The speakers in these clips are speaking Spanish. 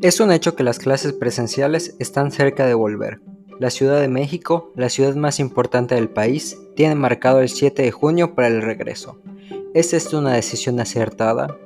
Es un hecho que las clases presenciales están cerca de volver. La Ciudad de México, la ciudad más importante del país, tiene marcado el 7 de junio para el regreso. ¿Es esto una decisión acertada?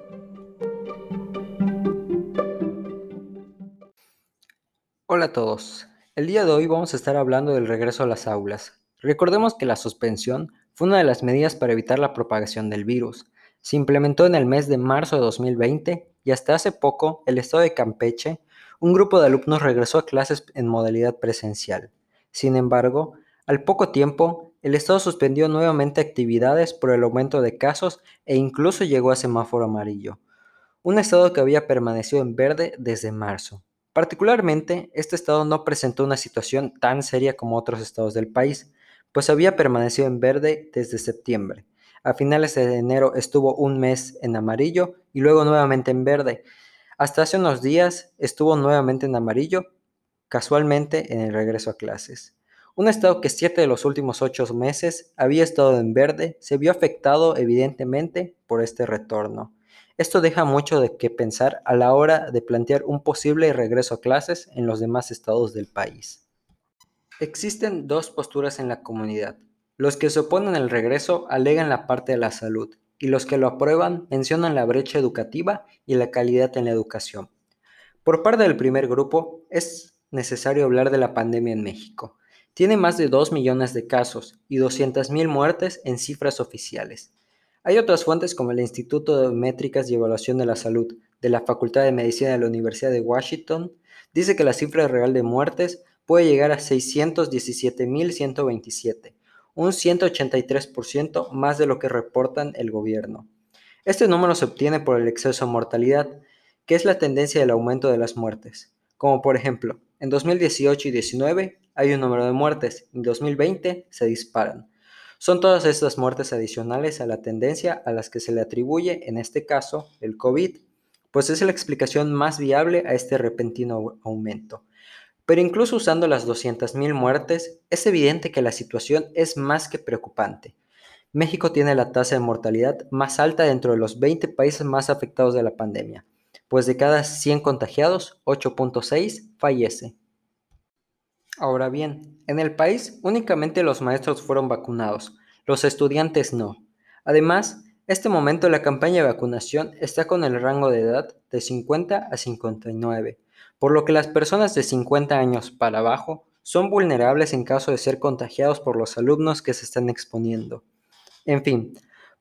Hola a todos. El día de hoy vamos a estar hablando del regreso a las aulas. Recordemos que la suspensión fue una de las medidas para evitar la propagación del virus. Se implementó en el mes de marzo de 2020 y hasta hace poco el estado de Campeche, un grupo de alumnos regresó a clases en modalidad presencial. Sin embargo, al poco tiempo, el estado suspendió nuevamente actividades por el aumento de casos e incluso llegó a semáforo amarillo, un estado que había permanecido en verde desde marzo. Particularmente, este estado no presentó una situación tan seria como otros estados del país, pues había permanecido en verde desde septiembre. A finales de enero estuvo un mes en amarillo y luego nuevamente en verde. Hasta hace unos días estuvo nuevamente en amarillo, casualmente en el regreso a clases. Un estado que siete de los últimos ocho meses había estado en verde se vio afectado evidentemente por este retorno. Esto deja mucho de qué pensar a la hora de plantear un posible regreso a clases en los demás estados del país. Existen dos posturas en la comunidad. Los que se oponen al regreso alegan la parte de la salud y los que lo aprueban mencionan la brecha educativa y la calidad en la educación. Por parte del primer grupo, es necesario hablar de la pandemia en México. Tiene más de 2 millones de casos y 200.000 muertes en cifras oficiales. Hay otras fuentes como el Instituto de Métricas y Evaluación de la Salud de la Facultad de Medicina de la Universidad de Washington, dice que la cifra real de muertes puede llegar a 617.127 un 183% más de lo que reportan el gobierno. Este número se obtiene por el exceso de mortalidad, que es la tendencia del aumento de las muertes. Como por ejemplo, en 2018 y 2019 hay un número de muertes, en 2020 se disparan. Son todas estas muertes adicionales a la tendencia a las que se le atribuye, en este caso, el COVID, pues es la explicación más viable a este repentino aumento. Pero incluso usando las 200.000 muertes, es evidente que la situación es más que preocupante. México tiene la tasa de mortalidad más alta dentro de los 20 países más afectados de la pandemia, pues de cada 100 contagiados, 8.6 fallece. Ahora bien, en el país únicamente los maestros fueron vacunados, los estudiantes no. Además, este momento la campaña de vacunación está con el rango de edad de 50 a 59, por lo que las personas de 50 años para abajo son vulnerables en caso de ser contagiados por los alumnos que se están exponiendo. En fin,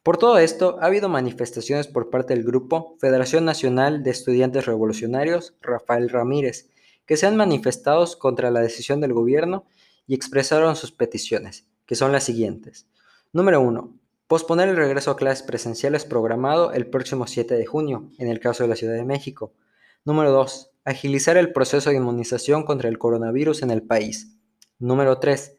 por todo esto ha habido manifestaciones por parte del grupo Federación Nacional de Estudiantes Revolucionarios Rafael Ramírez, que se han manifestado contra la decisión del gobierno y expresaron sus peticiones, que son las siguientes. Número 1. Posponer el regreso a clases presenciales programado el próximo 7 de junio, en el caso de la Ciudad de México. Número 2 agilizar el proceso de inmunización contra el coronavirus en el país. Número 3.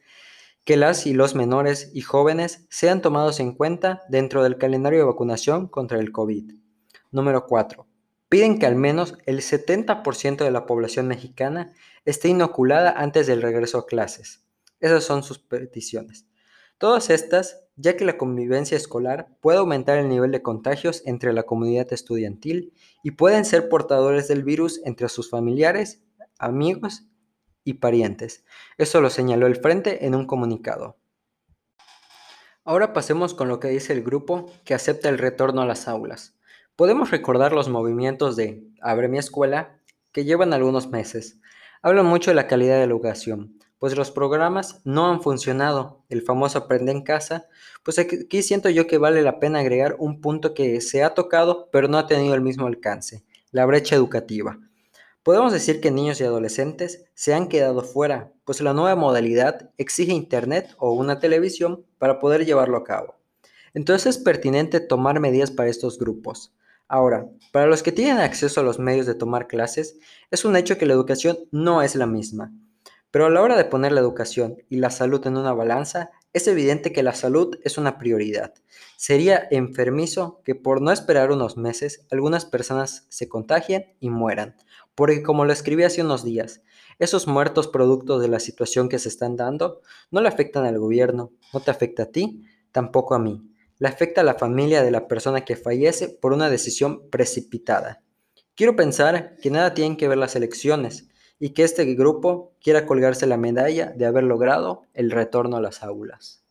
Que las y los menores y jóvenes sean tomados en cuenta dentro del calendario de vacunación contra el COVID. Número 4. Piden que al menos el 70% de la población mexicana esté inoculada antes del regreso a clases. Esas son sus peticiones. Todas estas ya que la convivencia escolar puede aumentar el nivel de contagios entre la comunidad estudiantil y pueden ser portadores del virus entre sus familiares, amigos y parientes. Eso lo señaló el Frente en un comunicado. Ahora pasemos con lo que dice el grupo que acepta el retorno a las aulas. Podemos recordar los movimientos de Abre mi escuela que llevan algunos meses. Hablan mucho de la calidad de la educación, pues los programas no han funcionado. El famoso aprende en casa, pues aquí siento yo que vale la pena agregar un punto que se ha tocado pero no ha tenido el mismo alcance, la brecha educativa. Podemos decir que niños y adolescentes se han quedado fuera, pues la nueva modalidad exige internet o una televisión para poder llevarlo a cabo. Entonces es pertinente tomar medidas para estos grupos. Ahora, para los que tienen acceso a los medios de tomar clases, es un hecho que la educación no es la misma. Pero a la hora de poner la educación y la salud en una balanza, es evidente que la salud es una prioridad. Sería enfermizo que por no esperar unos meses algunas personas se contagien y mueran, porque como lo escribí hace unos días, esos muertos producto de la situación que se están dando no le afectan al gobierno, no te afecta a ti, tampoco a mí. Le afecta a la familia de la persona que fallece por una decisión precipitada. Quiero pensar que nada tienen que ver las elecciones y que este grupo quiera colgarse la medalla de haber logrado el retorno a las aulas.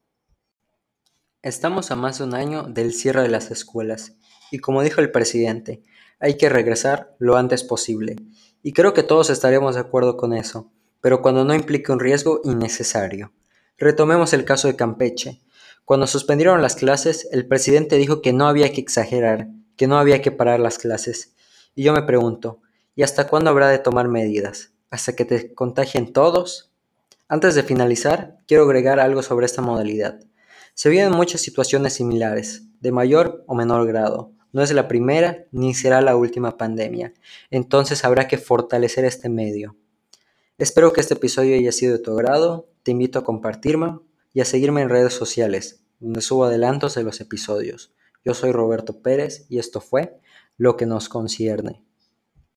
Estamos a más de un año del cierre de las escuelas y como dijo el presidente, hay que regresar lo antes posible. Y creo que todos estaremos de acuerdo con eso, pero cuando no implique un riesgo innecesario. Retomemos el caso de Campeche. Cuando suspendieron las clases, el presidente dijo que no había que exagerar, que no había que parar las clases. Y yo me pregunto, ¿y hasta cuándo habrá de tomar medidas? ¿Hasta que te contagien todos? Antes de finalizar, quiero agregar algo sobre esta modalidad. Se vienen muchas situaciones similares, de mayor o menor grado. No es la primera ni será la última pandemia, entonces habrá que fortalecer este medio. Espero que este episodio haya sido de tu agrado, te invito a compartirme y a seguirme en redes sociales, donde subo adelantos de los episodios. Yo soy Roberto Pérez y esto fue Lo que nos concierne.